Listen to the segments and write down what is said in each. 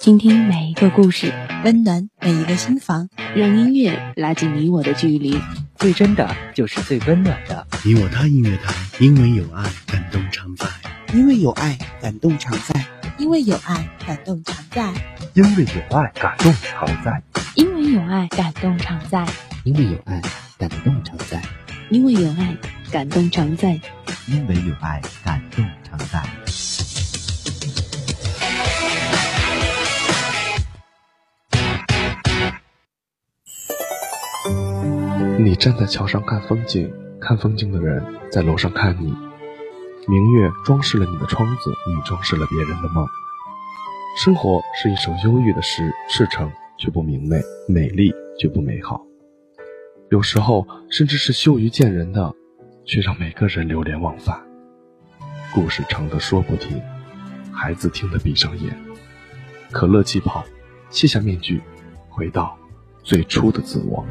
倾听每一个故事，温暖每一个心房，让音乐拉近你我的距离。最真的就是最温暖的。你我他音乐台，因为有爱，感动常在；因为有爱，感动常在；因为有爱，感动常在；因为有爱，感动常在；因为有爱，感动常在；因为有爱，感动常在；因为有爱，感动常在；因为有爱，感动常在。站在桥上看风景，看风景的人在楼上看你。明月装饰了你的窗子，你装饰了别人的梦。生活是一首忧郁的诗，赤诚却不明媚，美丽却不美好。有时候甚至是羞于见人的，却让每个人流连忘返。故事长得说不停，孩子听得闭上眼。可乐气泡，卸下面具，回到最初的自我。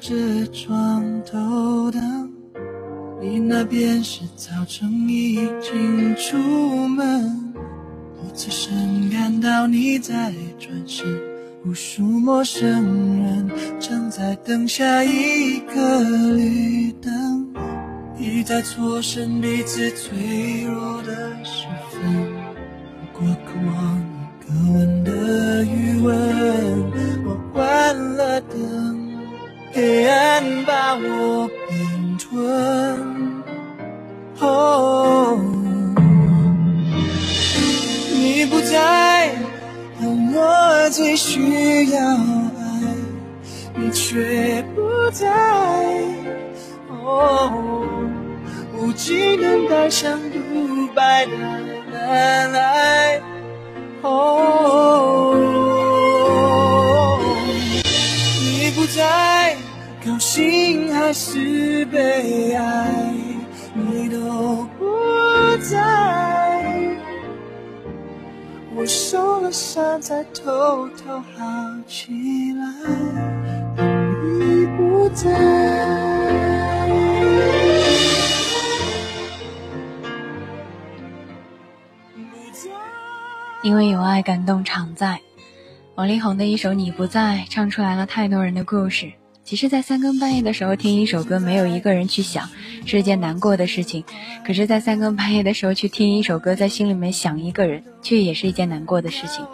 这床头灯，你那边是早晨已经出门，我侧身感到你在转身，无数陌生人正在等下一个绿灯，一再错身彼此脆弱的时分，不过渴望无尽等待像独白的难挨。哦。你不在高兴还是悲哀，你都不在。我受了伤，才偷偷好起来。你不在，因为有爱，感动常在。王力宏的一首《你不在》唱出来了太多人的故事。其实，在三更半夜的时候听一首歌，没有一个人去想，是件难过的事情；可是，在三更半夜的时候去听一首歌，在心里面想一个人，却也是一件难过的事情。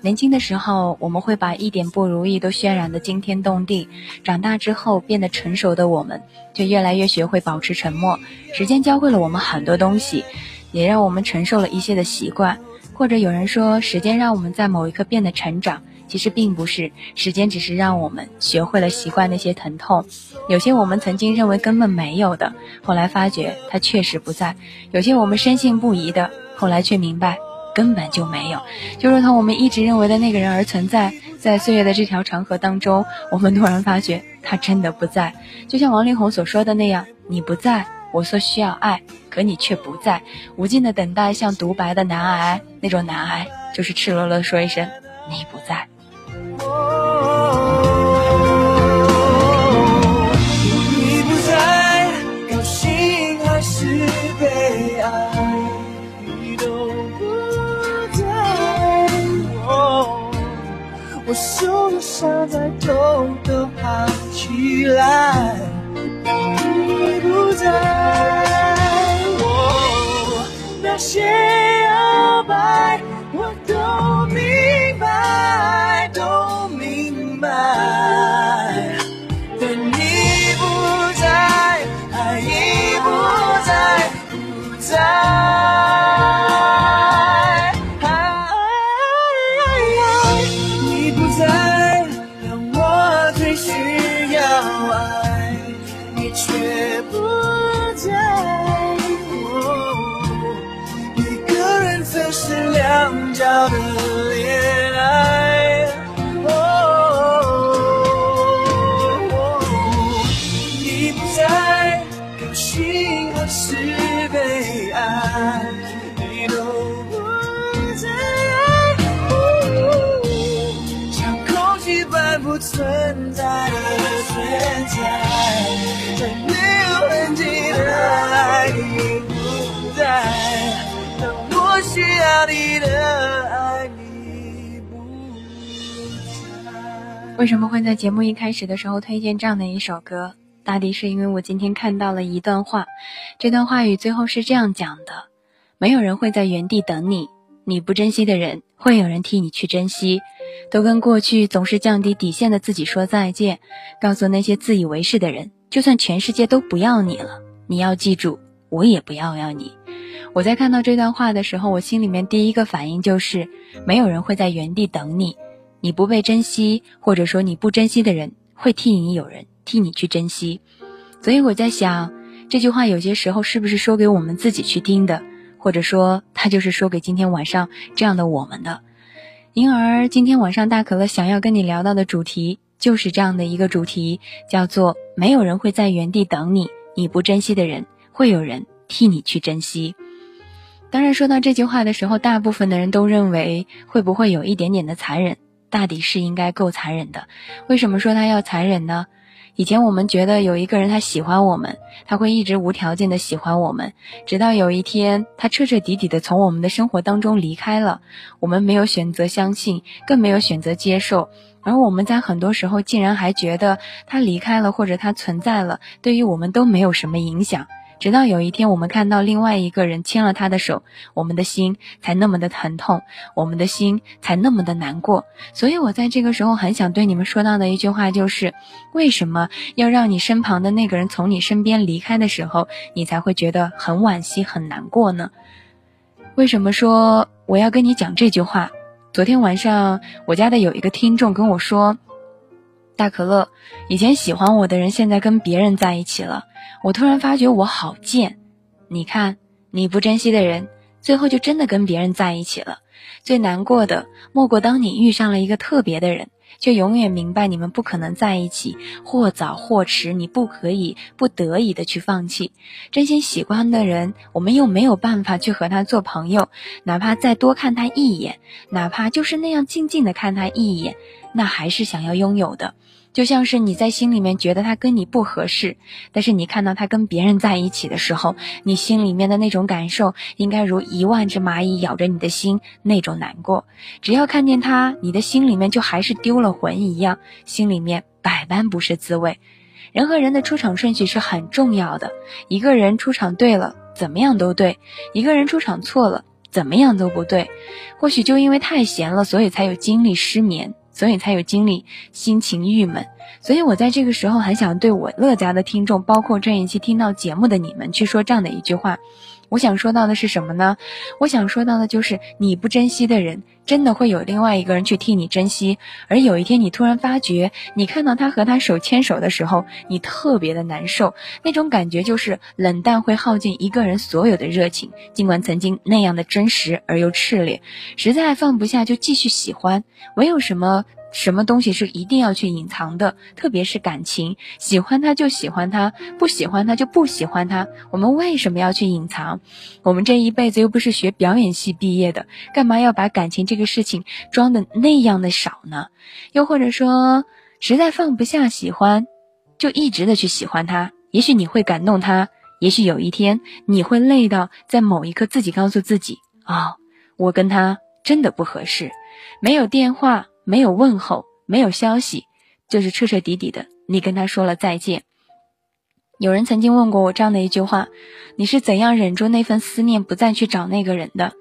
年轻的时候，我们会把一点不如意都渲染的惊天动地；长大之后，变得成熟的我们，却越来越学会保持沉默。时间教会了我们很多东西，也让我们承受了一些的习惯。或者有人说，时间让我们在某一刻变得成长。其实并不是，时间只是让我们学会了习惯那些疼痛。有些我们曾经认为根本没有的，后来发觉它确实不在；有些我们深信不疑的，后来却明白根本就没有。就如同我们一直认为的那个人而存在，在岁月的这条长河当中，我们突然发觉他真的不在。就像王力宏所说的那样：“你不在，我所需要爱，可你却不在。无尽的等待像独白的难挨，那种难挨就是赤裸裸的说一声你不在。”你不在，高兴还是悲哀，你都不在。我受了伤，才偷偷好起来。为什么会在节目一开始的时候推荐这样的一首歌？大抵是因为我今天看到了一段话，这段话语最后是这样讲的：没有人会在原地等你，你不珍惜的人，会有人替你去珍惜。都跟过去总是降低底线的自己说再见，告诉那些自以为是的人，就算全世界都不要你了，你要记住，我也不要要你。我在看到这段话的时候，我心里面第一个反应就是，没有人会在原地等你，你不被珍惜，或者说你不珍惜的人，会替你有人替你去珍惜。所以我在想，这句话有些时候是不是说给我们自己去听的，或者说他就是说给今天晚上这样的我们的。因而今天晚上大可乐想要跟你聊到的主题就是这样的一个主题，叫做没有人会在原地等你，你不珍惜的人，会有人替你去珍惜。当然，说到这句话的时候，大部分的人都认为会不会有一点点的残忍？大抵是应该够残忍的。为什么说他要残忍呢？以前我们觉得有一个人他喜欢我们，他会一直无条件的喜欢我们，直到有一天他彻彻底底的从我们的生活当中离开了，我们没有选择相信，更没有选择接受，而我们在很多时候竟然还觉得他离开了或者他存在了，对于我们都没有什么影响。直到有一天，我们看到另外一个人牵了他的手，我们的心才那么的疼痛，我们的心才那么的难过。所以，我在这个时候很想对你们说到的一句话就是：为什么要让你身旁的那个人从你身边离开的时候，你才会觉得很惋惜、很难过呢？为什么说我要跟你讲这句话？昨天晚上，我家的有一个听众跟我说。大可乐，以前喜欢我的人现在跟别人在一起了，我突然发觉我好贱。你看，你不珍惜的人，最后就真的跟别人在一起了。最难过的莫过当你遇上了一个特别的人，却永远明白你们不可能在一起，或早或迟，你不可以不得已的去放弃。真心喜欢的人，我们又没有办法去和他做朋友，哪怕再多看他一眼，哪怕就是那样静静的看他一眼，那还是想要拥有的。就像是你在心里面觉得他跟你不合适，但是你看到他跟别人在一起的时候，你心里面的那种感受，应该如一万只蚂蚁咬着你的心那种难过。只要看见他，你的心里面就还是丢了魂一样，心里面百般不是滋味。人和人的出场顺序是很重要的，一个人出场对了，怎么样都对；一个人出场错了，怎么样都不对。或许就因为太闲了，所以才有精力失眠。所以才有精力，心情郁闷。所以我在这个时候很想对我乐家的听众，包括这一期听到节目的你们，去说这样的一句话。我想说到的是什么呢？我想说到的就是你不珍惜的人，真的会有另外一个人去替你珍惜。而有一天你突然发觉，你看到他和他手牵手的时候，你特别的难受。那种感觉就是冷淡会耗尽一个人所有的热情，尽管曾经那样的真实而又炽烈，实在放不下就继续喜欢。没有什么？什么东西是一定要去隐藏的？特别是感情，喜欢他就喜欢他，不喜欢他就不喜欢他。我们为什么要去隐藏？我们这一辈子又不是学表演系毕业的，干嘛要把感情这个事情装的那样的少呢？又或者说，实在放不下喜欢，就一直的去喜欢他。也许你会感动他，也许有一天你会累到在某一刻自己告诉自己：啊，我跟他真的不合适，没有电话。没有问候，没有消息，就是彻彻底底的，你跟他说了再见。有人曾经问过我这样的一句话：你是怎样忍住那份思念，不再去找那个人的？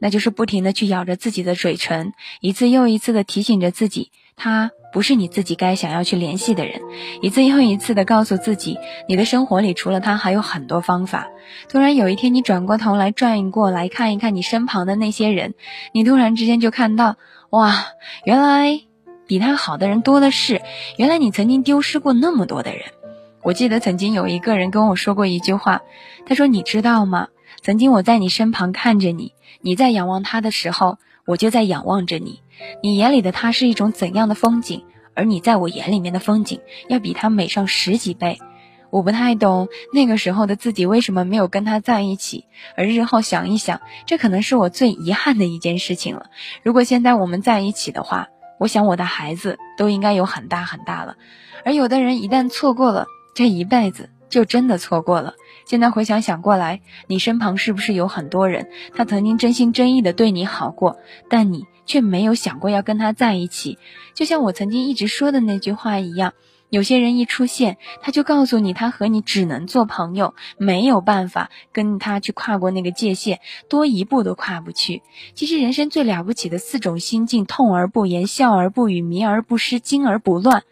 那就是不停的去咬着自己的嘴唇，一次又一次的提醒着自己，他不是你自己该想要去联系的人，一次又一次的告诉自己，你的生活里除了他还有很多方法。突然有一天，你转过头来转过来看一看你身旁的那些人，你突然之间就看到。哇，原来比他好的人多的是。原来你曾经丢失过那么多的人。我记得曾经有一个人跟我说过一句话，他说：“你知道吗？曾经我在你身旁看着你，你在仰望他的时候，我就在仰望着你。你眼里的他是一种怎样的风景？而你在我眼里面的风景，要比他美上十几倍。”我不太懂那个时候的自己为什么没有跟他在一起，而日后想一想，这可能是我最遗憾的一件事情了。如果现在我们在一起的话，我想我的孩子都应该有很大很大了。而有的人一旦错过了，这一辈子就真的错过了。现在回想想过来，你身旁是不是有很多人，他曾经真心真意的对你好过，但你却没有想过要跟他在一起？就像我曾经一直说的那句话一样。有些人一出现，他就告诉你，他和你只能做朋友，没有办法跟他去跨过那个界限，多一步都跨不去。其实人生最了不起的四种心境：痛而不言，笑而不语，迷而不失，惊而不乱。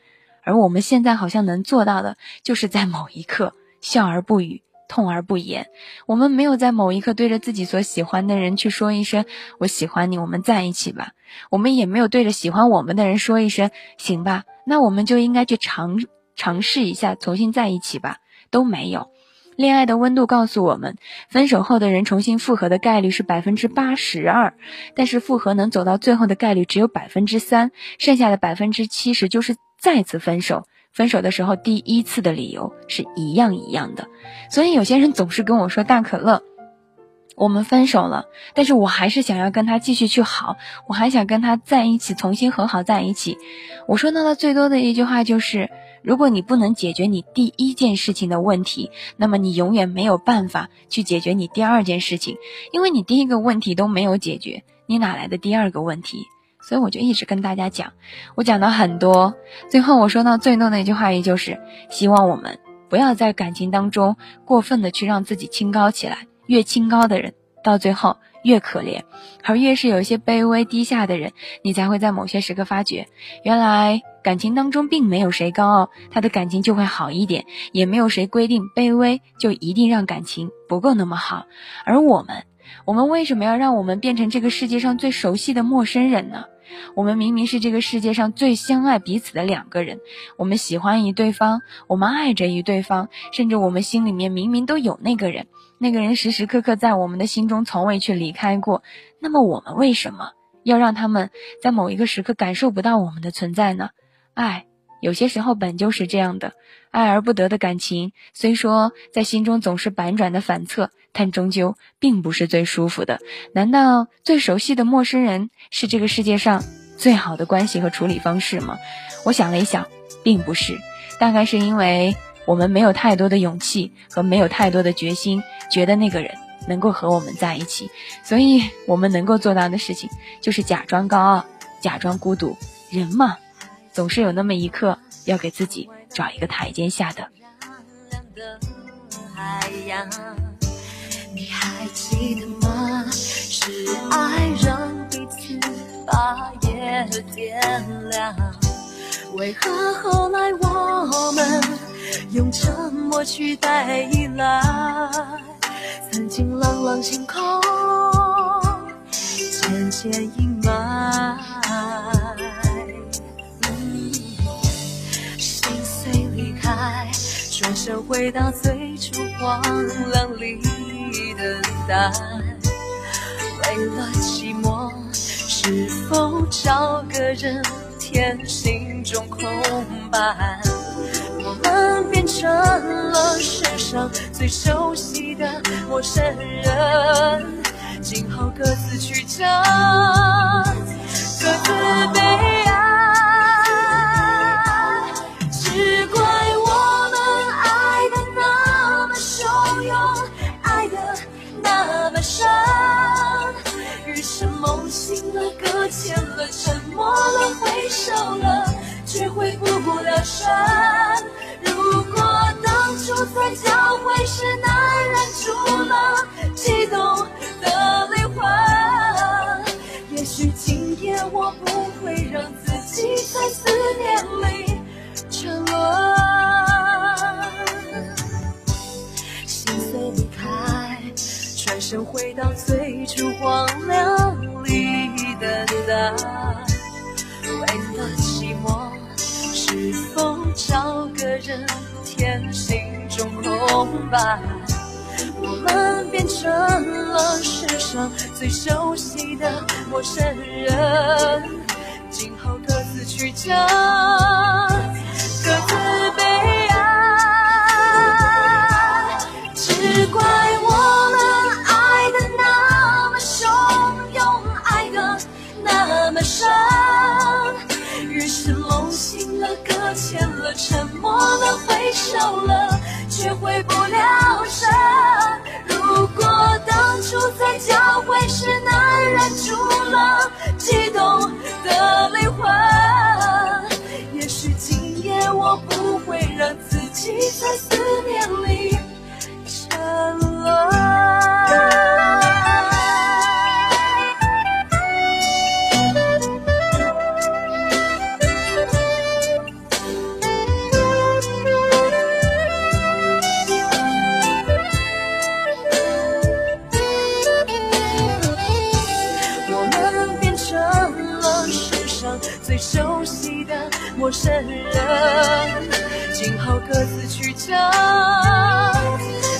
而我们现在好像能做到的，就是在某一刻笑而不语，痛而不言。我们没有在某一刻对着自己所喜欢的人去说一声“我喜欢你，我们在一起吧”。我们也没有对着喜欢我们的人说一声“行吧”。那我们就应该去尝尝试一下，重新在一起吧。都没有，恋爱的温度告诉我们，分手后的人重新复合的概率是百分之八十二，但是复合能走到最后的概率只有百分之三，剩下的百分之七十就是再次分手。分手的时候第一次的理由是一样一样的，所以有些人总是跟我说大可乐。我们分手了，但是我还是想要跟他继续去好，我还想跟他在一起，重新和好在一起。我说到的最多的一句话就是：如果你不能解决你第一件事情的问题，那么你永远没有办法去解决你第二件事情，因为你第一个问题都没有解决，你哪来的第二个问题？所以我就一直跟大家讲，我讲了很多，最后我说到最多的一句话，也就是希望我们不要在感情当中过分的去让自己清高起来。越清高的人，到最后越可怜；而越是有一些卑微低下的人，你才会在某些时刻发觉，原来感情当中并没有谁高傲，他的感情就会好一点；也没有谁规定卑微就一定让感情不够那么好。而我们，我们为什么要让我们变成这个世界上最熟悉的陌生人呢？我们明明是这个世界上最相爱彼此的两个人，我们喜欢于对方，我们爱着于对方，甚至我们心里面明明都有那个人。那个人时时刻刻在我们的心中，从未去离开过。那么我们为什么要让他们在某一个时刻感受不到我们的存在呢？爱有些时候本就是这样的，爱而不得的感情，虽说在心中总是百转的反侧，但终究并不是最舒服的。难道最熟悉的陌生人是这个世界上最好的关系和处理方式吗？我想了一想，并不是，大概是因为。我们没有太多的勇气和没有太多的决心，觉得那个人能够和我们在一起，所以我们能够做到的事情就是假装高傲，假装孤独。人嘛，总是有那么一刻要给自己找一个台阶下的。你还记得吗？是爱让彼此把夜点亮，为何后来我们？用沉默取代依赖，曾经朗朗星空渐渐阴霾，转身回到最初荒凉里等待，为了寂寞，是否找个人填心中空白？我们变成了世上最熟悉的陌生人，今后各自去找，各自悲了，沉默了，挥手了，却回不了神。如果当初在交会时，难忍住了激动的灵魂。也许今夜我不会让自己在思念里沉沦。心碎离开，转身回到最初荒凉里等待。为了寂寞，是否找个人填心？中空白，我们变成了世上最熟悉的陌生人，今后各自曲折，沉默了，挥手了，却回不了神。如果当初在交会时能忍住了激动的灵魂，也许今夜我不会让自己在思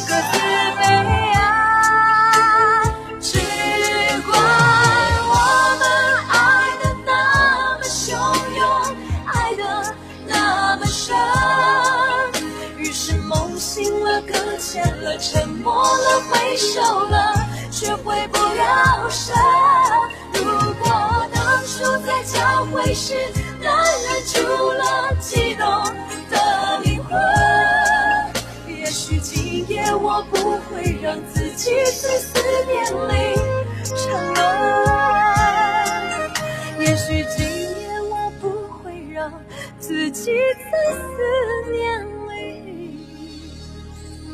各自悲哀。只怪我们爱的那么汹涌，爱的那么深。于是梦醒了，搁浅了，沉默了，挥手了，却回不了神。让自己在思念里沉沦。也许今夜我不会让自己在思念里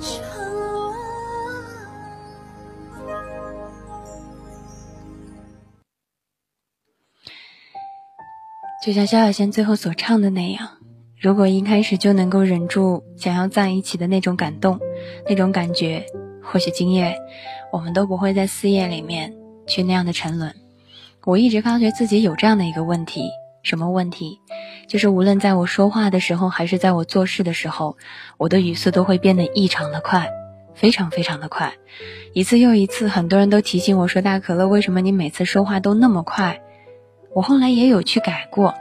沉沦。就像萧亚轩最后所唱的那样，如果一开始就能够忍住想要在一起的那种感动，那种感觉，或许今夜我们都不会在四夜里面去那样的沉沦。我一直发觉自己有这样的一个问题，什么问题？就是无论在我说话的时候，还是在我做事的时候，我的语速都会变得异常的快，非常非常的快。一次又一次，很多人都提醒我说：“大可乐，为什么你每次说话都那么快？”我后来也有去改过，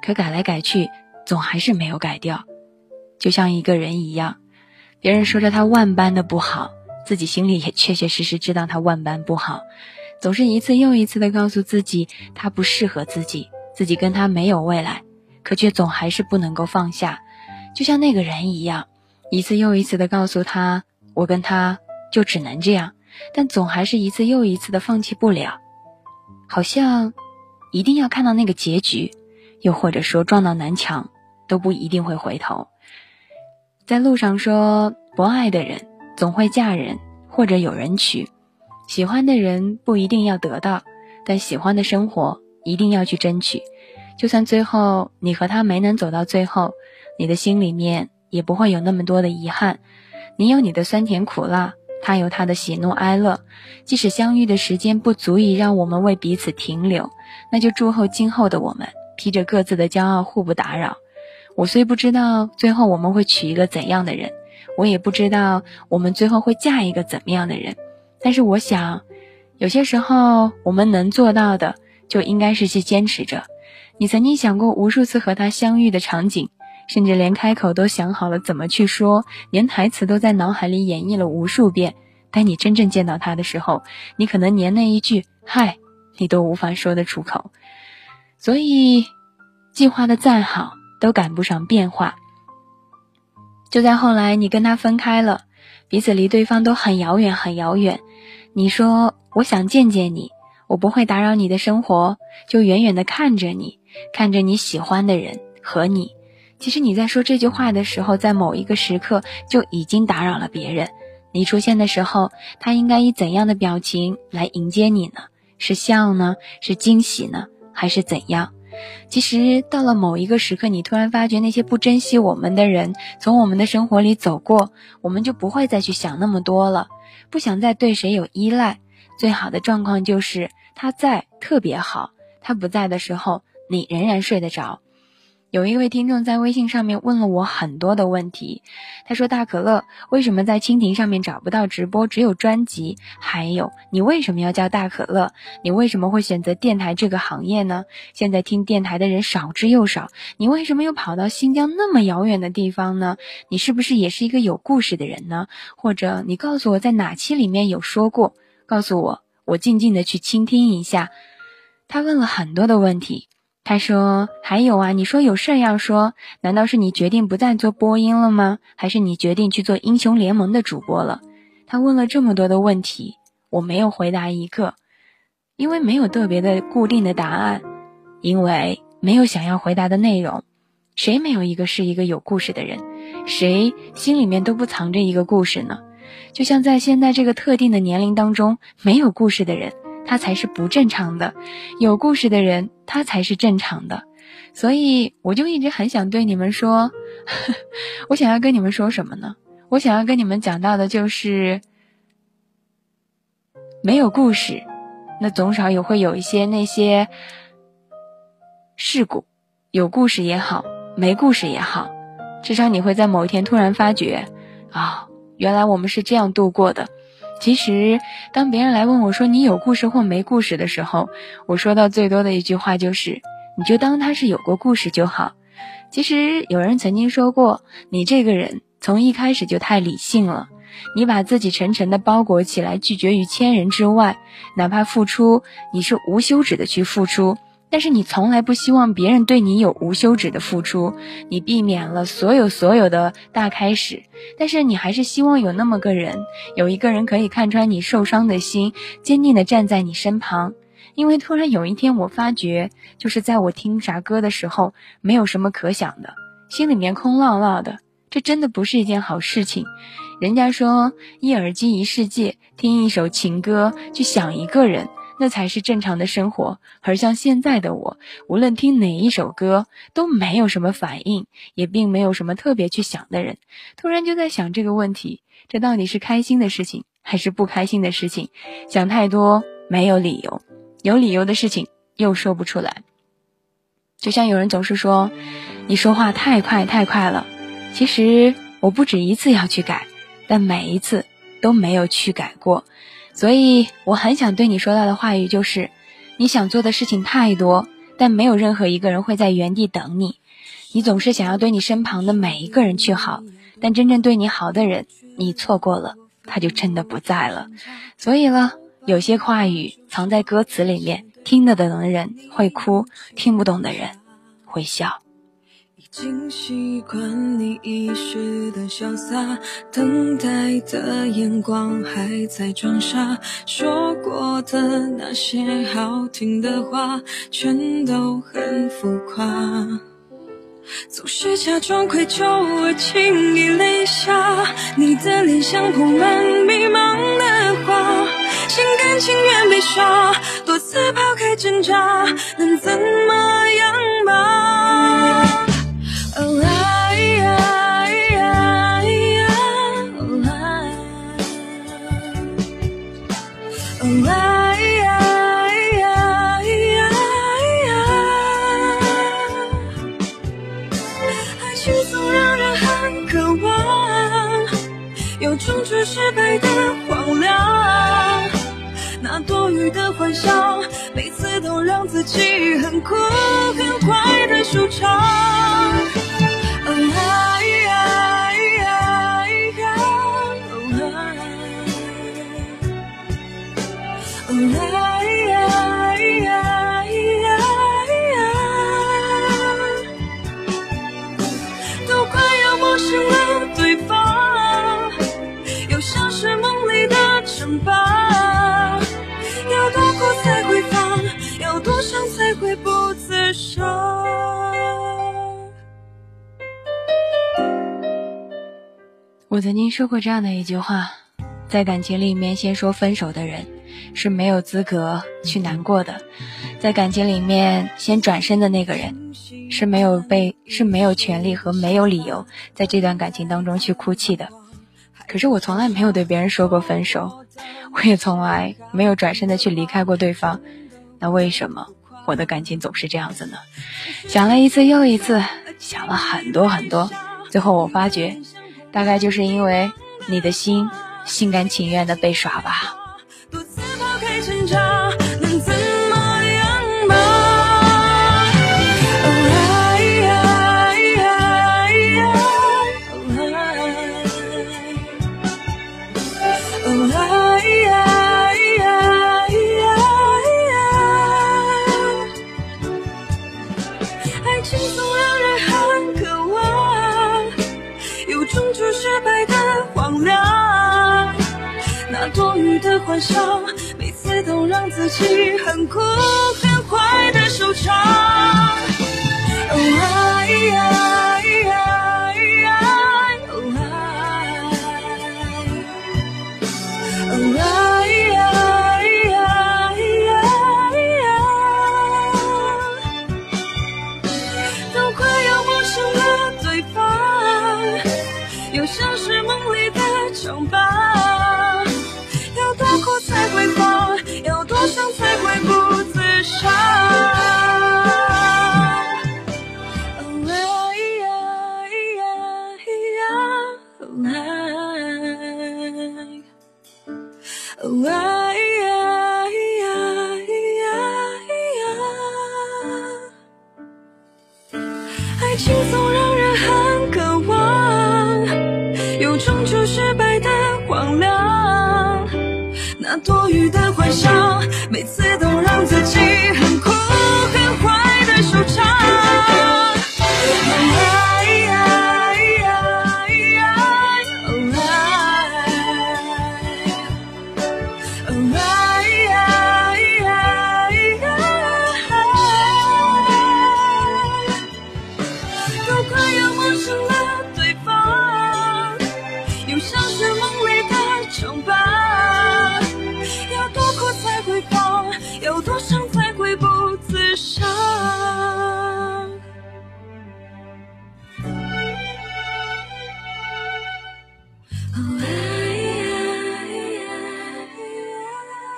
可改来改去，总还是没有改掉。就像一个人一样，别人说着他万般的不好，自己心里也确确实实知道他万般不好，总是一次又一次的告诉自己他不适合自己，自己跟他没有未来，可却总还是不能够放下。就像那个人一样，一次又一次的告诉他我跟他就只能这样，但总还是一次又一次的放弃不了，好像。一定要看到那个结局，又或者说撞到南墙，都不一定会回头。在路上说不爱的人总会嫁人或者有人娶，喜欢的人不一定要得到，但喜欢的生活一定要去争取。就算最后你和他没能走到最后，你的心里面也不会有那么多的遗憾。你有你的酸甜苦辣，他有他的喜怒哀乐。即使相遇的时间不足以让我们为彼此停留。那就祝贺今后的我们，披着各自的骄傲，互不打扰。我虽不知道最后我们会娶一个怎样的人，我也不知道我们最后会嫁一个怎么样的人，但是我想，有些时候我们能做到的，就应该是去坚持着。你曾经想过无数次和他相遇的场景，甚至连开口都想好了怎么去说，连台词都在脑海里演绎了无数遍。但你真正见到他的时候，你可能连那一句“嗨”。你都无法说得出口，所以计划的再好都赶不上变化。就在后来，你跟他分开了，彼此离对方都很遥远，很遥远。你说我想见见你，我不会打扰你的生活，就远远的看着你，看着你喜欢的人和你。其实你在说这句话的时候，在某一个时刻就已经打扰了别人。你出现的时候，他应该以怎样的表情来迎接你呢？是笑呢，是惊喜呢，还是怎样？其实到了某一个时刻，你突然发觉那些不珍惜我们的人从我们的生活里走过，我们就不会再去想那么多了，不想再对谁有依赖。最好的状况就是他在特别好，他不在的时候，你仍然睡得着。有一位听众在微信上面问了我很多的问题，他说：“大可乐，为什么在蜻蜓上面找不到直播，只有专辑？还有，你为什么要叫大可乐？你为什么会选择电台这个行业呢？现在听电台的人少之又少，你为什么又跑到新疆那么遥远的地方呢？你是不是也是一个有故事的人呢？或者你告诉我在哪期里面有说过？告诉我，我静静的去倾听一下。”他问了很多的问题。他说：“还有啊，你说有事要说，难道是你决定不再做播音了吗？还是你决定去做英雄联盟的主播了？”他问了这么多的问题，我没有回答一个，因为没有特别的固定的答案，因为没有想要回答的内容。谁没有一个是一个有故事的人？谁心里面都不藏着一个故事呢？就像在现在这个特定的年龄当中，没有故事的人。他才是不正常的，有故事的人，他才是正常的。所以我就一直很想对你们说，我想要跟你们说什么呢？我想要跟你们讲到的就是，没有故事，那总少也会有一些那些事故。有故事也好，没故事也好，至少你会在某一天突然发觉，啊，原来我们是这样度过的。其实，当别人来问我说你有故事或没故事的时候，我说到最多的一句话就是：你就当他是有过故事就好。其实有人曾经说过，你这个人从一开始就太理性了，你把自己沉沉的包裹起来，拒绝于千人之外，哪怕付出，你是无休止的去付出。但是你从来不希望别人对你有无休止的付出，你避免了所有所有的大开始，但是你还是希望有那么个人，有一个人可以看穿你受伤的心，坚定的站在你身旁。因为突然有一天我发觉，就是在我听啥歌的时候，没有什么可想的，心里面空落落的，这真的不是一件好事情。人家说一耳机一世界，听一首情歌，去想一个人。那才是正常的生活，而像现在的我，无论听哪一首歌都没有什么反应，也并没有什么特别去想的人。突然就在想这个问题：这到底是开心的事情还是不开心的事情？想太多没有理由，有理由的事情又说不出来。就像有人总是说，你说话太快太快了。其实我不止一次要去改，但每一次都没有去改过。所以我很想对你说到的话语就是，你想做的事情太多，但没有任何一个人会在原地等你。你总是想要对你身旁的每一个人去好，但真正对你好的人，你错过了，他就真的不在了。所以了，有些话语藏在歌词里面，听得懂的人会哭，听不懂的人会笑。已经习惯你一时的潇洒，等待的眼光还在装傻，说过的那些好听的话，全都很浮夸。总是假装愧疚而轻易泪下，你的脸像铺满迷茫的花，心甘情愿被耍，多次抛开挣扎，能怎么样吧？说过这样的一句话：在感情里面，先说分手的人是没有资格去难过的；在感情里面，先转身的那个人是没有被是没有权利和没有理由在这段感情当中去哭泣的。可是我从来没有对别人说过分手，我也从来没有转身的去离开过对方。那为什么我的感情总是这样子呢？想了一次又一次，想了很多很多，最后我发觉。大概就是因为你的心心甘情愿的被耍吧。的欢笑，每次都让自己很苦很坏的收场。oh，哎呀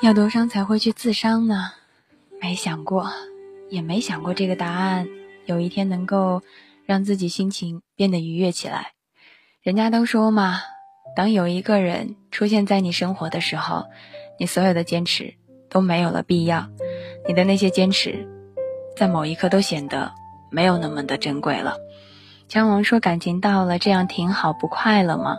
要多伤才会去自伤呢？没想过，也没想过这个答案有一天能够让自己心情变得愉悦起来。人家都说嘛，当有一个人出现在你生活的时候，你所有的坚持都没有了必要，你的那些坚持，在某一刻都显得没有那么的珍贵了。姜王说：“感情到了，这样挺好，不快乐吗？”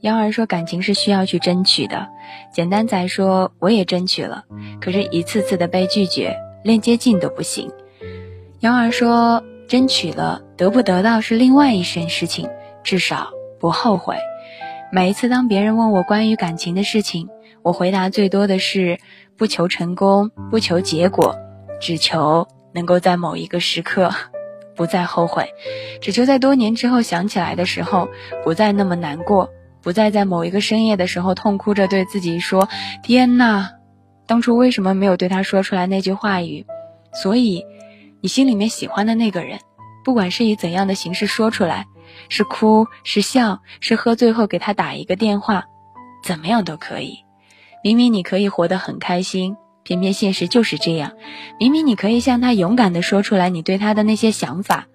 幺儿说：“感情是需要去争取的。”简单仔说：“我也争取了，可是一次次的被拒绝，连接近都不行。”幺儿说：“争取了，得不得到是另外一件事情，至少不后悔。”每一次当别人问我关于感情的事情，我回答最多的是：不求成功，不求结果，只求能够在某一个时刻不再后悔，只求在多年之后想起来的时候不再那么难过。不再在某一个深夜的时候痛哭着对自己说：“天呐，当初为什么没有对他说出来那句话语？”所以，你心里面喜欢的那个人，不管是以怎样的形式说出来，是哭是笑，是喝醉后给他打一个电话，怎么样都可以。明明你可以活得很开心，偏偏现实就是这样。明明你可以向他勇敢地说出来你对他的那些想法，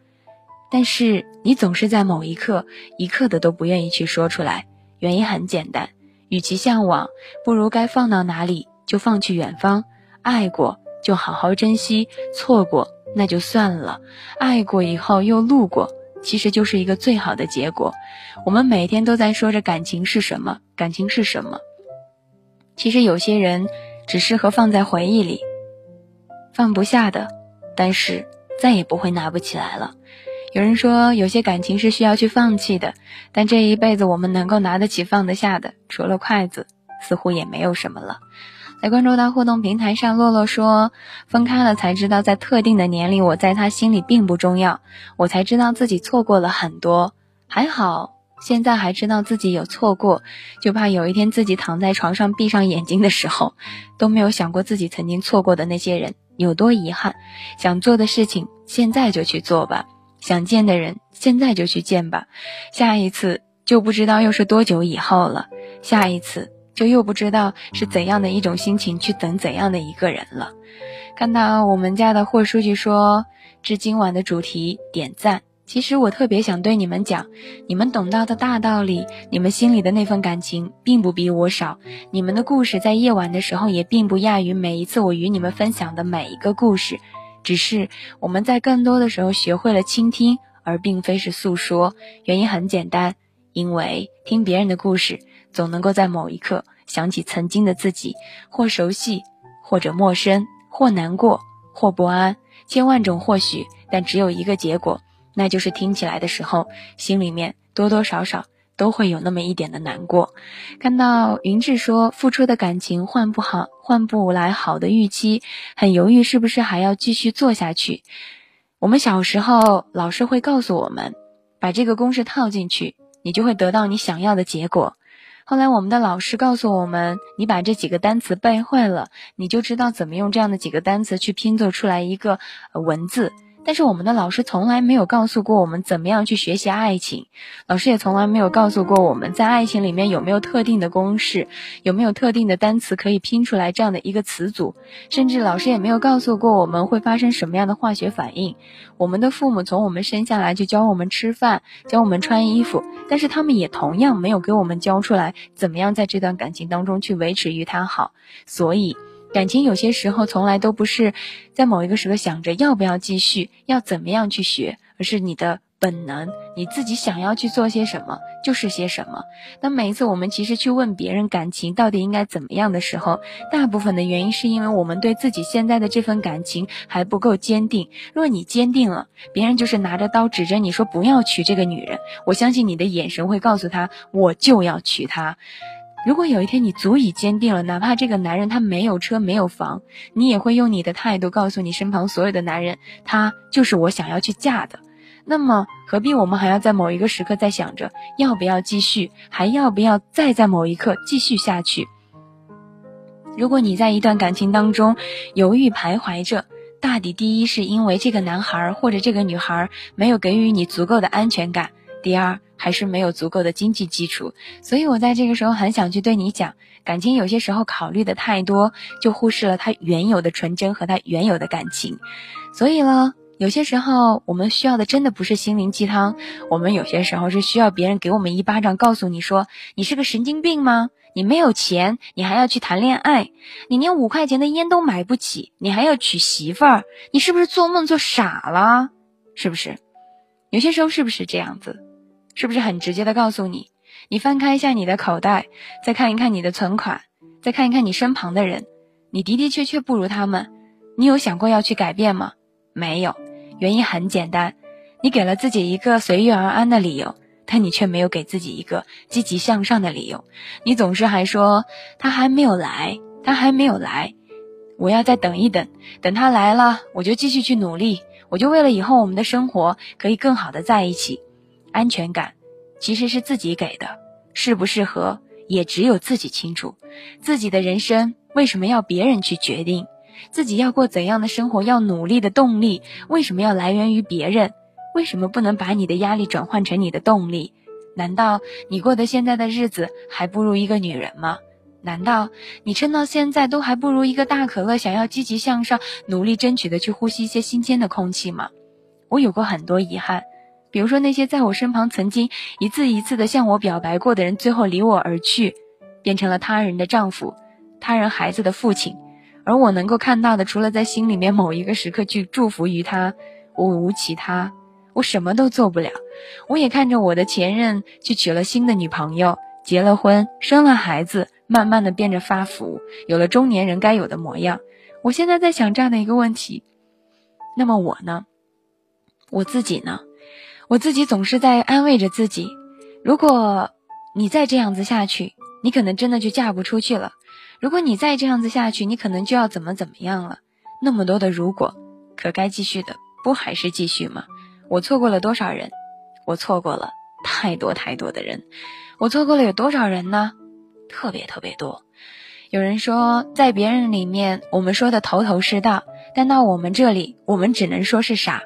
但是你总是在某一刻一刻的都不愿意去说出来。原因很简单，与其向往，不如该放到哪里就放去远方。爱过就好好珍惜，错过那就算了。爱过以后又路过，其实就是一个最好的结果。我们每天都在说着感情是什么，感情是什么。其实有些人只适合放在回忆里，放不下的，但是再也不会拿不起来了。有人说，有些感情是需要去放弃的，但这一辈子我们能够拿得起、放得下的，除了筷子，似乎也没有什么了。来关注到互动平台上，洛洛说，分开了才知道，在特定的年龄，我在他心里并不重要，我才知道自己错过了很多。还好，现在还知道自己有错过，就怕有一天自己躺在床上闭上眼睛的时候，都没有想过自己曾经错过的那些人有多遗憾。想做的事情，现在就去做吧。想见的人，现在就去见吧。下一次就不知道又是多久以后了，下一次就又不知道是怎样的一种心情去等怎样的一个人了。看到我们家的霍书记说，致今晚的主题点赞。其实我特别想对你们讲，你们懂到的大道理，你们心里的那份感情，并不比我少。你们的故事在夜晚的时候，也并不亚于每一次我与你们分享的每一个故事。只是我们在更多的时候学会了倾听，而并非是诉说。原因很简单，因为听别人的故事，总能够在某一刻想起曾经的自己，或熟悉，或者陌生，或难过，或不安，千万种或许，但只有一个结果，那就是听起来的时候，心里面多多少少都会有那么一点的难过。看到云志说付出的感情换不好，换不来好的预期，很犹豫是不是还要继续做下去。我们小时候老师会告诉我们，把这个公式套进去，你就会得到你想要的结果。后来我们的老师告诉我们，你把这几个单词背会了，你就知道怎么用这样的几个单词去拼凑出来一个文字。但是我们的老师从来没有告诉过我们怎么样去学习爱情，老师也从来没有告诉过我们在爱情里面有没有特定的公式，有没有特定的单词可以拼出来这样的一个词组，甚至老师也没有告诉过我们会发生什么样的化学反应。我们的父母从我们生下来就教我们吃饭，教我们穿衣服，但是他们也同样没有给我们教出来怎么样在这段感情当中去维持与他好，所以。感情有些时候从来都不是在某一个时刻想着要不要继续，要怎么样去学，而是你的本能，你自己想要去做些什么就是些什么。那每一次我们其实去问别人感情到底应该怎么样的时候，大部分的原因是因为我们对自己现在的这份感情还不够坚定。若你坚定了，别人就是拿着刀指着你说不要娶这个女人，我相信你的眼神会告诉他，我就要娶她。如果有一天你足以坚定了，哪怕这个男人他没有车没有房，你也会用你的态度告诉你身旁所有的男人，他就是我想要去嫁的。那么何必我们还要在某一个时刻在想着要不要继续，还要不要再在某一刻继续下去？如果你在一段感情当中犹豫徘徊着，大抵第一是因为这个男孩或者这个女孩没有给予你足够的安全感，第二。还是没有足够的经济基础，所以我在这个时候很想去对你讲，感情有些时候考虑的太多，就忽视了它原有的纯真和它原有的感情。所以呢，有些时候我们需要的真的不是心灵鸡汤，我们有些时候是需要别人给我们一巴掌，告诉你说你是个神经病吗？你没有钱，你还要去谈恋爱？你连五块钱的烟都买不起，你还要娶媳妇儿？你是不是做梦做傻了？是不是？有些时候是不是这样子？是不是很直接的告诉你，你翻开一下你的口袋，再看一看你的存款，再看一看你身旁的人，你的的确确不如他们。你有想过要去改变吗？没有，原因很简单，你给了自己一个随遇而安的理由，但你却没有给自己一个积极向上的理由。你总是还说他还没有来，他还没有来，我要再等一等，等他来了，我就继续去努力，我就为了以后我们的生活可以更好的在一起。安全感其实是自己给的，适不适合也只有自己清楚。自己的人生为什么要别人去决定？自己要过怎样的生活，要努力的动力为什么要来源于别人？为什么不能把你的压力转换成你的动力？难道你过的现在的日子还不如一个女人吗？难道你撑到现在都还不如一个大可乐，想要积极向上，努力争取的去呼吸一些新鲜的空气吗？我有过很多遗憾。比如说那些在我身旁曾经一次一次的向我表白过的人，最后离我而去，变成了他人的丈夫，他人孩子的父亲，而我能够看到的，除了在心里面某一个时刻去祝福于他，我无其他，我什么都做不了。我也看着我的前任去娶了新的女朋友，结了婚，生了孩子，慢慢的变着发福，有了中年人该有的模样。我现在在想这样的一个问题，那么我呢？我自己呢？我自己总是在安慰着自己，如果你再这样子下去，你可能真的就嫁不出去了；如果你再这样子下去，你可能就要怎么怎么样了。那么多的如果，可该继续的不还是继续吗？我错过了多少人？我错过了太多太多的人。我错过了有多少人呢？特别特别多。有人说，在别人里面我们说的头头是道，但到我们这里，我们只能说是傻。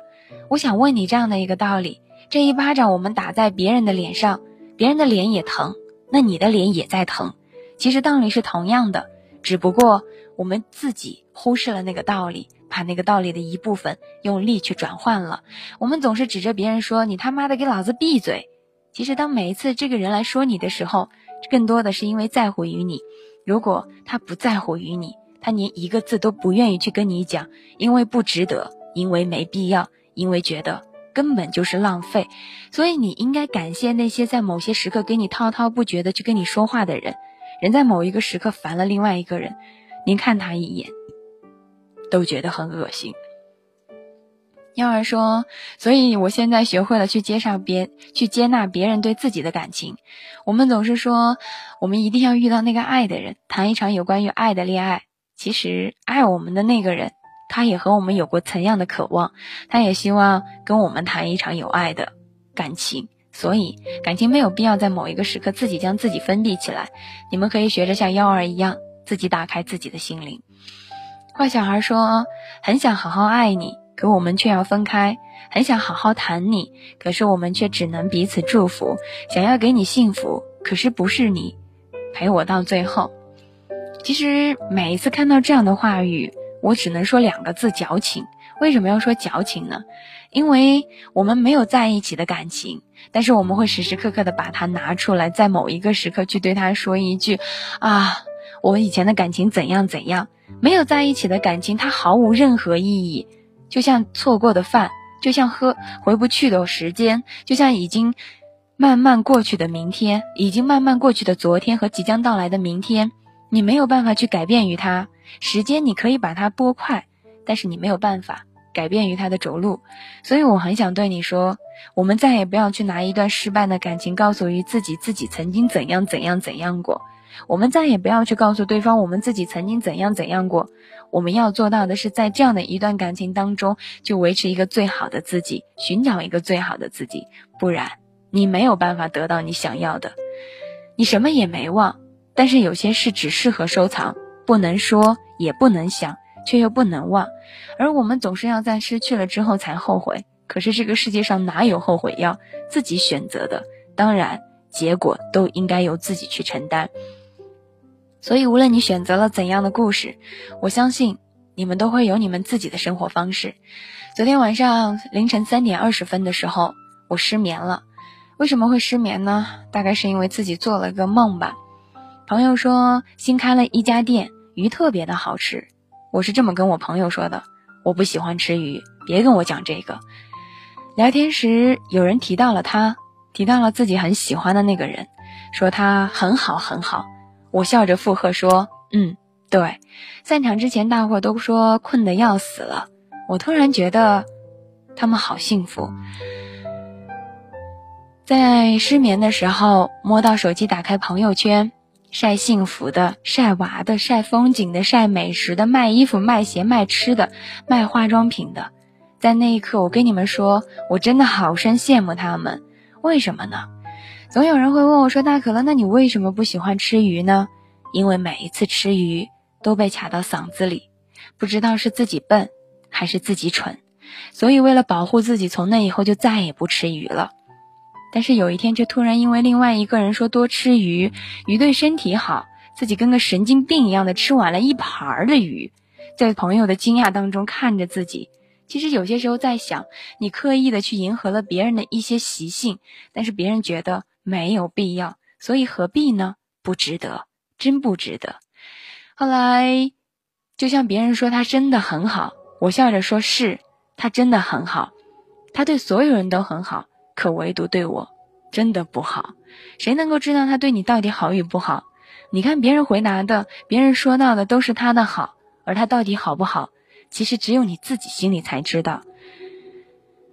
我想问你这样的一个道理。这一巴掌我们打在别人的脸上，别人的脸也疼，那你的脸也在疼。其实道理是同样的，只不过我们自己忽视了那个道理，把那个道理的一部分用力去转换了。我们总是指着别人说：“你他妈的给老子闭嘴！”其实当每一次这个人来说你的时候，更多的是因为在乎于你。如果他不在乎于你，他连一个字都不愿意去跟你讲，因为不值得，因为没必要，因为觉得。根本就是浪费，所以你应该感谢那些在某些时刻给你滔滔不绝的去跟你说话的人。人在某一个时刻烦了另外一个人，您看他一眼，都觉得很恶心。幺儿说：“所以我现在学会了去接纳别去接纳别人对自己的感情。我们总是说，我们一定要遇到那个爱的人，谈一场有关于爱的恋爱。其实，爱我们的那个人，他也和我们有过同样的渴望，他也希望跟我们谈一场有爱的感情。所以，感情没有必要在某一个时刻自己将自己封闭起来。你们可以学着像幺儿一样，自己打开自己的心灵。”坏小孩说：“很想好好爱你。”可我们却要分开，很想好好谈你，可是我们却只能彼此祝福，想要给你幸福，可是不是你陪我到最后。其实每一次看到这样的话语，我只能说两个字：矫情。为什么要说矫情呢？因为我们没有在一起的感情，但是我们会时时刻刻的把它拿出来，在某一个时刻去对他说一句：啊，我以前的感情怎样怎样。没有在一起的感情，它毫无任何意义。就像错过的饭，就像喝回不去的时间，就像已经慢慢过去的明天，已经慢慢过去的昨天和即将到来的明天，你没有办法去改变于它。时间你可以把它拨快，但是你没有办法改变于它的着陆。所以我很想对你说，我们再也不要去拿一段失败的感情告诉于自己，自己曾经怎样怎样怎样过。我们再也不要去告诉对方我们自己曾经怎样怎样过。我们要做到的是，在这样的一段感情当中，就维持一个最好的自己，寻找一个最好的自己。不然，你没有办法得到你想要的。你什么也没忘，但是有些事只适合收藏，不能说，也不能想，却又不能忘。而我们总是要在失去了之后才后悔。可是这个世界上哪有后悔药？自己选择的，当然结果都应该由自己去承担。所以，无论你选择了怎样的故事，我相信你们都会有你们自己的生活方式。昨天晚上凌晨三点二十分的时候，我失眠了。为什么会失眠呢？大概是因为自己做了个梦吧。朋友说新开了一家店，鱼特别的好吃。我是这么跟我朋友说的：我不喜欢吃鱼，别跟我讲这个。聊天时有人提到了他，提到了自己很喜欢的那个人，说他很好很好。我笑着附和说：“嗯，对。”散场之前，大伙都说困得要死了。我突然觉得，他们好幸福。在失眠的时候，摸到手机，打开朋友圈，晒幸福的、晒娃的、晒风景的、晒美食的、卖衣服、卖鞋、卖吃的、卖化妆品的。在那一刻，我跟你们说，我真的好生羡慕他们。为什么呢？总有人会问我说：“大可乐，那你为什么不喜欢吃鱼呢？”因为每一次吃鱼都被卡到嗓子里，不知道是自己笨还是自己蠢，所以为了保护自己，从那以后就再也不吃鱼了。但是有一天，却突然因为另外一个人说多吃鱼，鱼对身体好，自己跟个神经病一样的吃完了一盘的鱼，在朋友的惊讶当中看着自己。其实有些时候在想，你刻意的去迎合了别人的一些习性，但是别人觉得。没有必要，所以何必呢？不值得，真不值得。后来，就像别人说他真的很好，我笑着说是，他真的很好，他对所有人都很好，可唯独对我真的不好。谁能够知道他对你到底好与不好？你看别人回答的，别人说到的都是他的好，而他到底好不好？其实只有你自己心里才知道。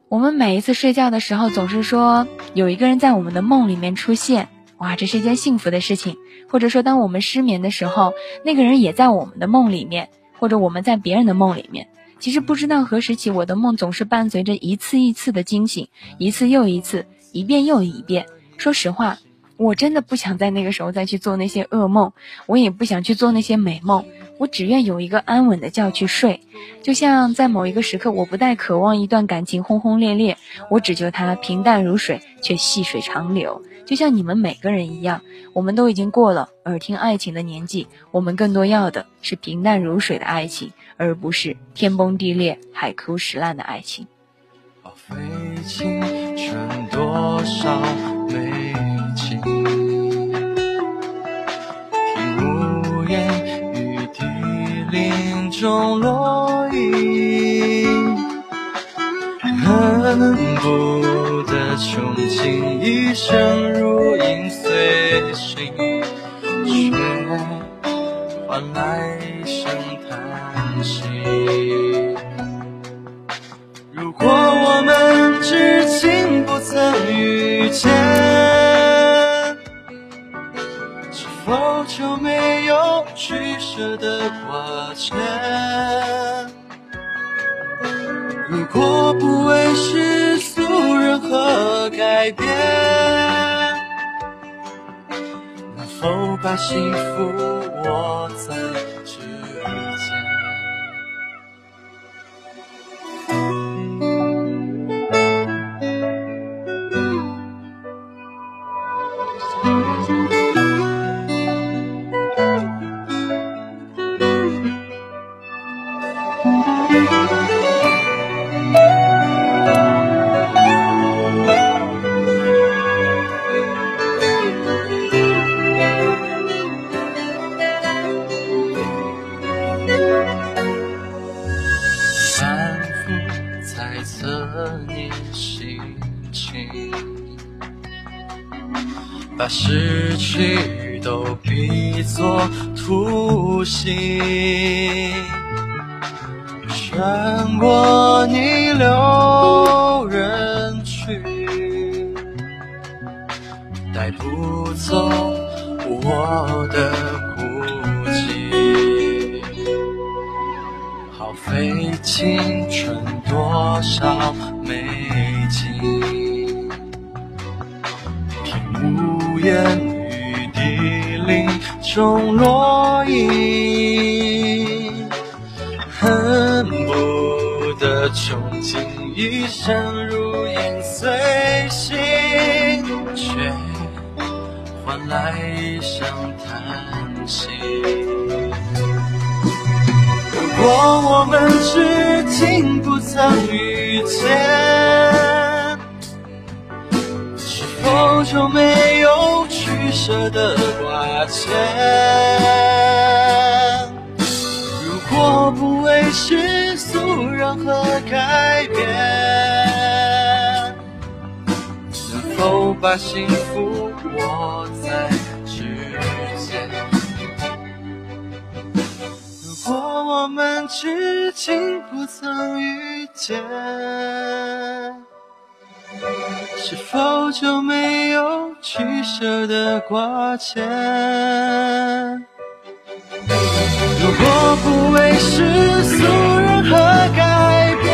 我们每一次睡觉的时候，总是说有一个人在我们的梦里面出现，哇，这是一件幸福的事情。或者说，当我们失眠的时候，那个人也在我们的梦里面，或者我们在别人的梦里面。其实不知道何时起，我的梦总是伴随着一次一次的惊醒，一次又一次，一遍又一遍。说实话，我真的不想在那个时候再去做那些噩梦，我也不想去做那些美梦。我只愿有一个安稳的觉去睡，就像在某一个时刻，我不再渴望一段感情轰轰烈烈，我只求它平淡如水，却细水长流。就像你们每个人一样，我们都已经过了耳听爱情的年纪，我们更多要的是平淡如水的爱情，而不是天崩地裂、海枯石烂的爱情。多少中落英，恨不得穷尽一生如影随形，却换来生如果我们至今不曾遇见，是否就没有取舍的挂牵？如果不为世俗任何改变，能否把幸福握在？把幸福握在指尖？如果我们至今不曾遇见，是否就没有取舍的挂牵？如果不为世俗任何改变，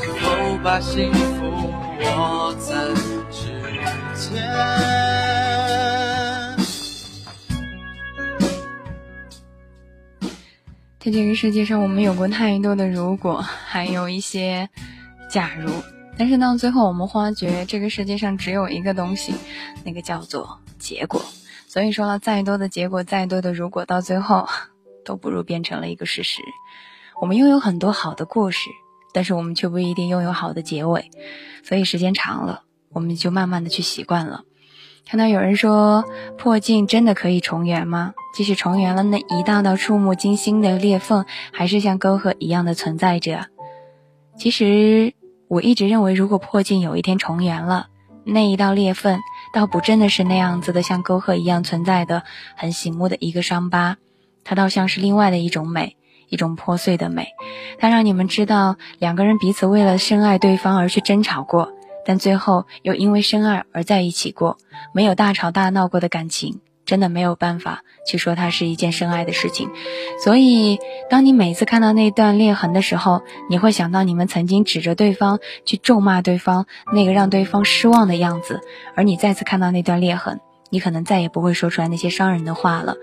能否把幸福在这个世界上，我们有过太多的如果，还有一些假如，但是到最后，我们发觉这个世界上只有一个东西，那个叫做结果。所以说了，再多的结果，再多的如果，到最后都不如变成了一个事实。我们拥有很多好的故事，但是我们却不一定拥有好的结尾。所以时间长了，我们就慢慢的去习惯了。看到有人说破镜真的可以重圆吗？即使重圆了，那一道道触目惊心的裂缝，还是像沟壑一样的存在着。其实我一直认为，如果破镜有一天重圆了，那一道裂缝倒不真的是那样子的，像沟壑一样存在的很醒目的一个伤疤，它倒像是另外的一种美，一种破碎的美。它让你们知道，两个人彼此为了深爱对方而去争吵过。但最后又因为深爱而在一起过，没有大吵大闹过的感情，真的没有办法去说它是一件深爱的事情。所以，当你每次看到那段裂痕的时候，你会想到你们曾经指着对方去咒骂对方那个让对方失望的样子，而你再次看到那段裂痕，你可能再也不会说出来那些伤人的话了。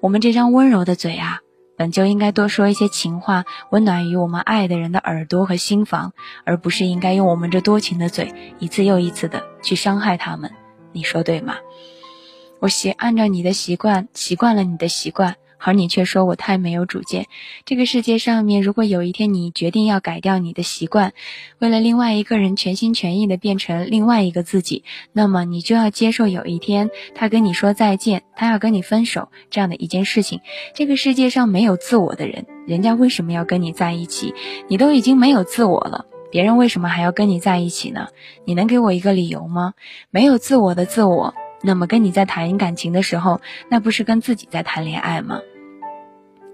我们这张温柔的嘴啊。本就应该多说一些情话，温暖于我们爱的人的耳朵和心房，而不是应该用我们这多情的嘴一次又一次的去伤害他们。你说对吗？我习按照你的习惯，习惯了你的习惯。而你却说我太没有主见。这个世界上面，如果有一天你决定要改掉你的习惯，为了另外一个人全心全意的变成另外一个自己，那么你就要接受有一天他跟你说再见，他要跟你分手这样的一件事情。这个世界上没有自我的人，人家为什么要跟你在一起？你都已经没有自我了，别人为什么还要跟你在一起呢？你能给我一个理由吗？没有自我的自我，那么跟你在谈感情的时候，那不是跟自己在谈恋爱吗？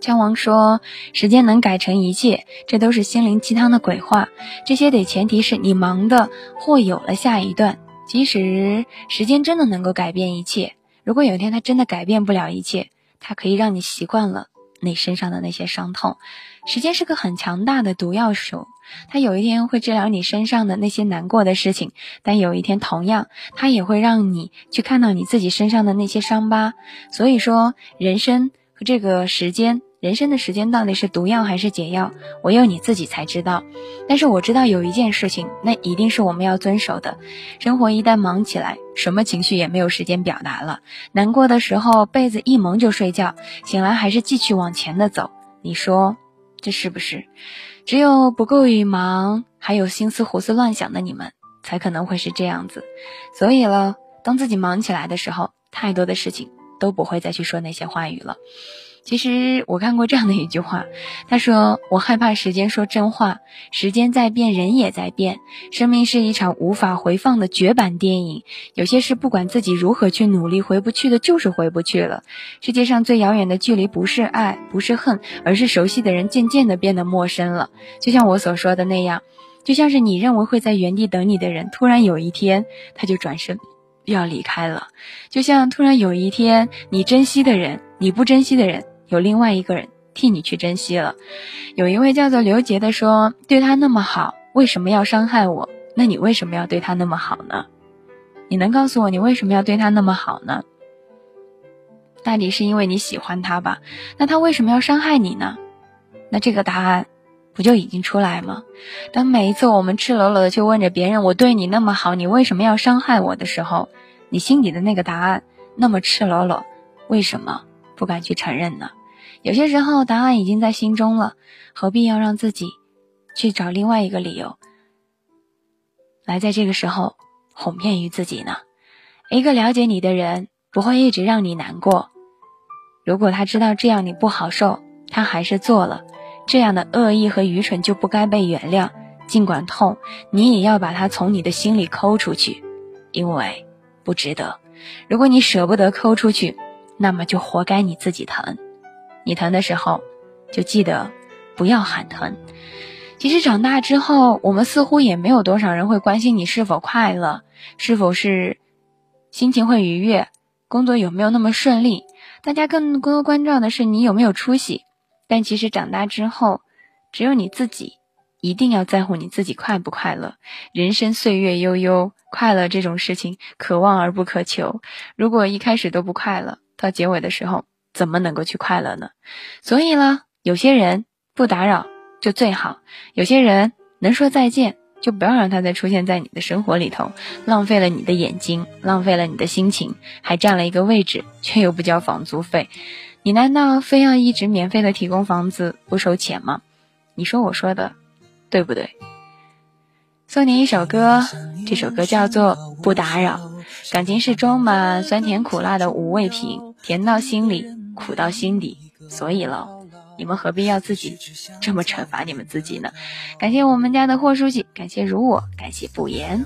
枪王说：“时间能改成一切，这都是心灵鸡汤的鬼话。这些得前提是你忙的或有了下一段。即使时间真的能够改变一切，如果有一天它真的改变不了一切，它可以让你习惯了你身上的那些伤痛。时间是个很强大的毒药手，它有一天会治疗你身上的那些难过的事情，但有一天同样，它也会让你去看到你自己身上的那些伤疤。所以说，人生和这个时间。”人生的时间到底是毒药还是解药，唯有你自己才知道。但是我知道有一件事情，那一定是我们要遵守的。生活一旦忙起来，什么情绪也没有时间表达了。难过的时候，被子一蒙就睡觉，醒来还是继续往前的走。你说这是不是？只有不够于忙，还有心思胡思乱想的你们，才可能会是这样子。所以了，当自己忙起来的时候，太多的事情都不会再去说那些话语了。其实我看过这样的一句话，他说：“我害怕时间说真话，时间在变，人也在变。生命是一场无法回放的绝版电影，有些事不管自己如何去努力，回不去的就是回不去了。世界上最遥远的距离，不是爱，不是恨，而是熟悉的人渐渐的变得陌生了。就像我所说的那样，就像是你认为会在原地等你的人，突然有一天他就转身要离开了；就像突然有一天你珍惜的人，你不珍惜的人。”有另外一个人替你去珍惜了。有一位叫做刘杰的说：“对他那么好，为什么要伤害我？那你为什么要对他那么好呢？你能告诉我你为什么要对他那么好呢？大抵是因为你喜欢他吧？那他为什么要伤害你呢？那这个答案不就已经出来吗？当每一次我们赤裸裸的去问着别人：我对你那么好，你为什么要伤害我的时候，你心里的那个答案那么赤裸裸，为什么不敢去承认呢？”有些时候，答案已经在心中了，何必要让自己去找另外一个理由来在这个时候哄骗于自己呢？一个了解你的人不会一直让你难过。如果他知道这样你不好受，他还是做了这样的恶意和愚蠢，就不该被原谅。尽管痛，你也要把它从你的心里抠出去，因为不值得。如果你舍不得抠出去，那么就活该你自己疼。你疼的时候，就记得不要喊疼。其实长大之后，我们似乎也没有多少人会关心你是否快乐，是否是心情会愉悦，工作有没有那么顺利。大家更多关照的是你有没有出息。但其实长大之后，只有你自己一定要在乎你自己快不快乐。人生岁月悠悠，快乐这种事情可望而不可求。如果一开始都不快乐，到结尾的时候。怎么能够去快乐呢？所以呢，有些人不打扰就最好，有些人能说再见就不要让他再出现在你的生活里头，浪费了你的眼睛，浪费了你的心情，还占了一个位置，却又不交房租费，你难道非要一直免费的提供房子不收钱吗？你说我说的对不对？送你一首歌，这首歌叫做《不打扰》，感情是装满酸甜苦辣的五味瓶，甜到心里。苦到心底，所以了，你们何必要自己这么惩罚你们自己呢？感谢我们家的霍书记，感谢如我，感谢不言。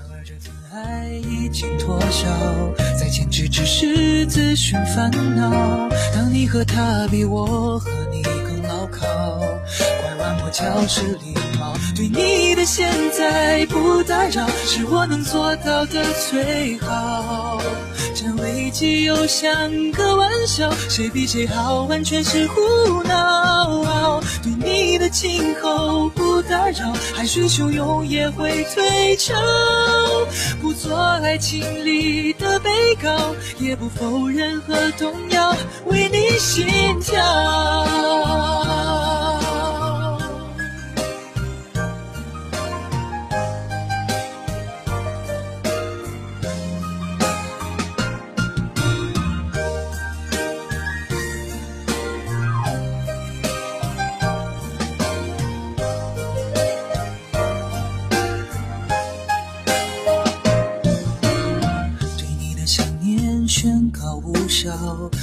教是礼貌，对你的现在不打扰，是我能做到的最好。这危机又像个玩笑，谁比谁好，完全是胡闹。对你的今后不打扰，海水汹涌也会退潮。不做爱情里的被告，也不否认和动摇，为你心跳。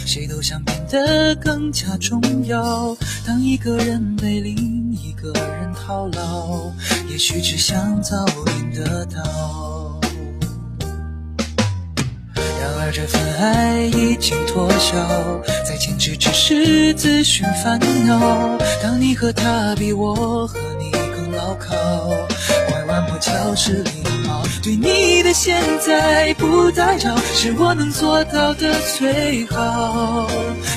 谁都想变得更加重要。当一个人被另一个人套牢，也许只想早点得到。然而这份爱已经脱销，再坚持只是自寻烦恼。当你和他比，我和你更牢靠。拐弯抹角是礼貌，对你的现在不打扰，是我能做到的最好。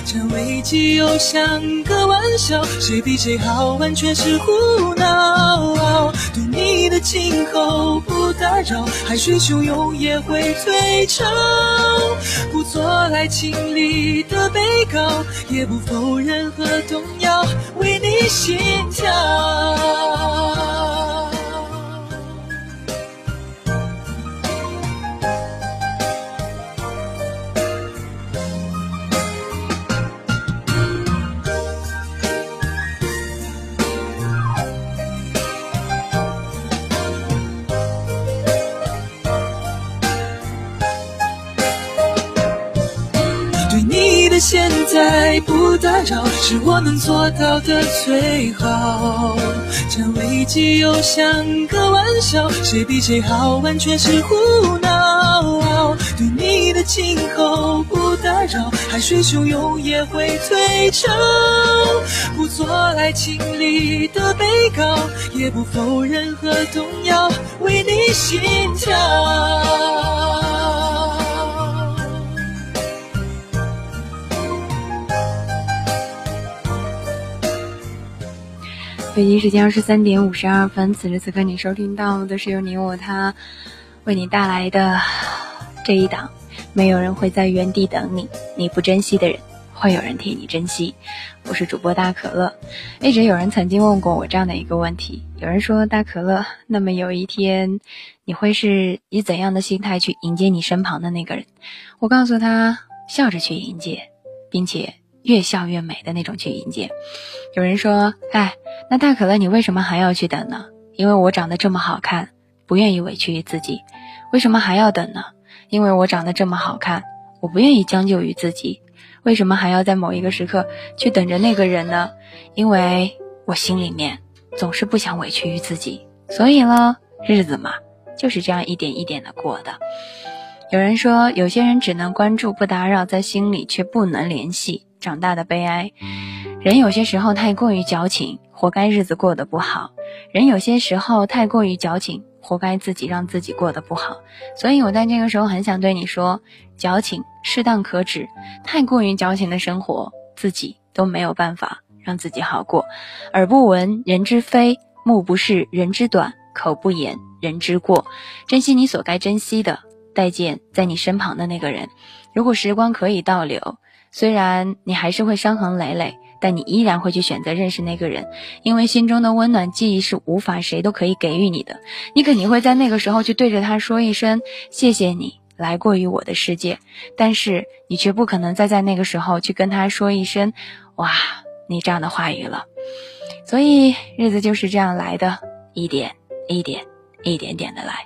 这危机又像个玩笑，谁比谁好，完全是胡闹。对你的今后不打扰，海水汹涌也会退潮。不做爱情里的被告，也不否认和动摇，为你心跳。不打扰，是我能做到的最好。这危机又像个玩笑，谁比谁好，完全是胡闹。对你的今后不打扰，海水汹涌也会退潮。不做爱情里的被告，也不否认和动摇，为你心跳。北京时间二十三点五十二分，此时此刻你收听到的是由你我他为你带来的这一档。没有人会在原地等你，你不珍惜的人，会有人替你珍惜。我是主播大可乐。一直有人曾经问过我这样的一个问题，有人说大可乐，那么有一天你会是以怎样的心态去迎接你身旁的那个人？我告诉他，笑着去迎接，并且。越笑越美的那种去迎接。有人说：“哎，那大可乐，你为什么还要去等呢？因为我长得这么好看，不愿意委屈于自己。为什么还要等呢？因为我长得这么好看，我不愿意将就于自己。为什么还要在某一个时刻去等着那个人呢？因为我心里面总是不想委屈于自己。所以呢，日子嘛，就是这样一点一点的过的。有人说，有些人只能关注不打扰，在心里却不能联系。”长大的悲哀，人有些时候太过于矫情，活该日子过得不好；人有些时候太过于矫情，活该自己让自己过得不好。所以我在这个时候很想对你说：矫情适当可止，太过于矫情的生活，自己都没有办法让自己好过。耳不闻人之非，目不视人之短，口不言人之过。珍惜你所该珍惜的，待见在你身旁的那个人。如果时光可以倒流。虽然你还是会伤痕累累，但你依然会去选择认识那个人，因为心中的温暖记忆是无法谁都可以给予你的。你肯定会在那个时候去对着他说一声“谢谢你来过于我的世界”，但是你却不可能再在那个时候去跟他说一声“哇，你这样的话语了”。所以日子就是这样来的，一点一点，一点点的来。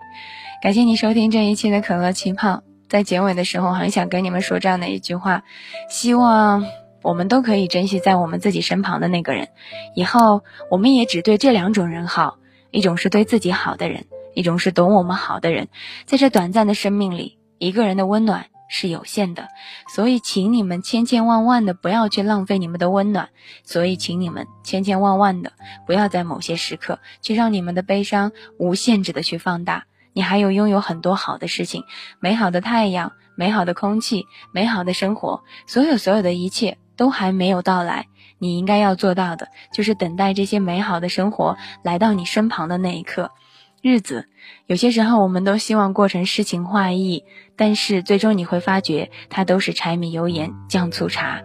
感谢你收听这一期的可乐气泡。在结尾的时候，很想跟你们说这样的一句话：希望我们都可以珍惜在我们自己身旁的那个人。以后我们也只对这两种人好：一种是对自己好的人，一种是懂我们好的人。在这短暂的生命里，一个人的温暖是有限的，所以请你们千千万万的不要去浪费你们的温暖。所以请你们千千万万的不要在某些时刻去让你们的悲伤无限制的去放大。你还有拥有很多好的事情，美好的太阳，美好的空气，美好的生活，所有所有的一切都还没有到来。你应该要做到的，就是等待这些美好的生活来到你身旁的那一刻。日子有些时候我们都希望过成诗情画意，但是最终你会发觉，它都是柴米油盐酱醋茶。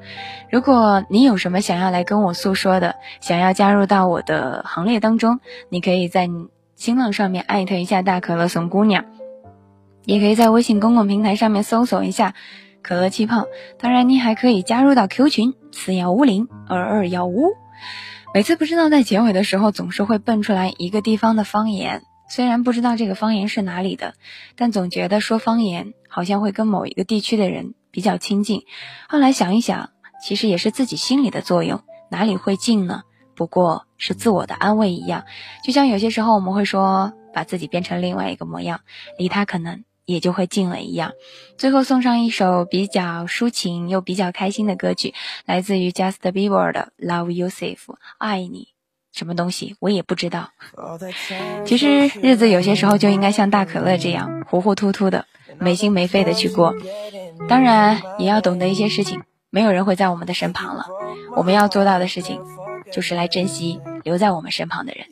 如果你有什么想要来跟我诉说的，想要加入到我的行列当中，你可以在。新浪上面艾特一下大可乐送姑娘，也可以在微信公共平台上面搜索一下可乐气泡。当然，你还可以加入到 Q 群四幺五零二二幺五。每次不知道在结尾的时候，总是会蹦出来一个地方的方言。虽然不知道这个方言是哪里的，但总觉得说方言好像会跟某一个地区的人比较亲近。后来想一想，其实也是自己心里的作用，哪里会近呢？不过是自我的安慰一样，就像有些时候我们会说把自己变成另外一个模样，离他可能也就会近了一样。最后送上一首比较抒情又比较开心的歌曲，来自于 Justin Bieber 的《Love You Safe》，爱你。什么东西我也不知道。其实日子有些时候就应该像大可乐这样糊糊涂涂的、没心没肺的去过。当然也要懂得一些事情，没有人会在我们的身旁了。我们要做到的事情，就是来珍惜留在我们身旁的人。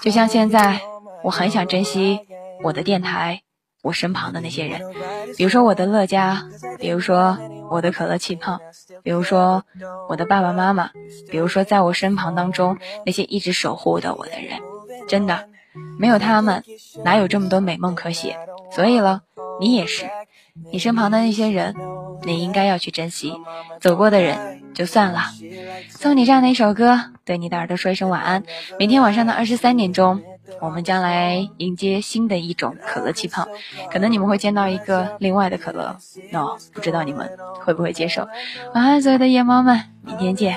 就像现在，我很想珍惜我的电台。我身旁的那些人，比如说我的乐嘉，比如说我的可乐气泡，比如说我的爸爸妈妈，比如说在我身旁当中那些一直守护的我的人，真的，没有他们，哪有这么多美梦可写？所以了，你也是，你身旁的那些人，你应该要去珍惜。走过的人就算了，送你这样的一首歌，对你的耳朵说一声晚安。明天晚上的二十三点钟。我们将来迎接新的一种可乐气泡，可能你们会见到一个另外的可乐，no，不知道你们会不会接受。晚安，所有的夜猫们，明天见。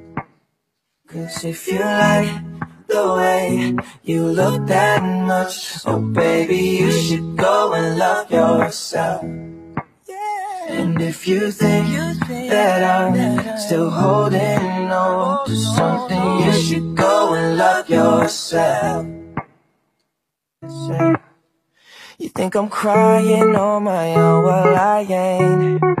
Cause if you like the way you look that much Oh baby, you should go and love yourself and if you think that I'm still holding on to something, you should go and love yourself. You think I'm crying on my own, well I ain't.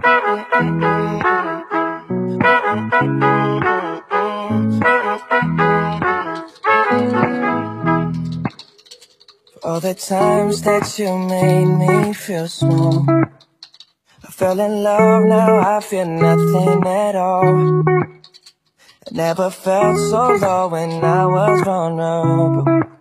All the times that you made me feel small I fell in love, now I feel nothing at all. I never felt so low when I was vulnerable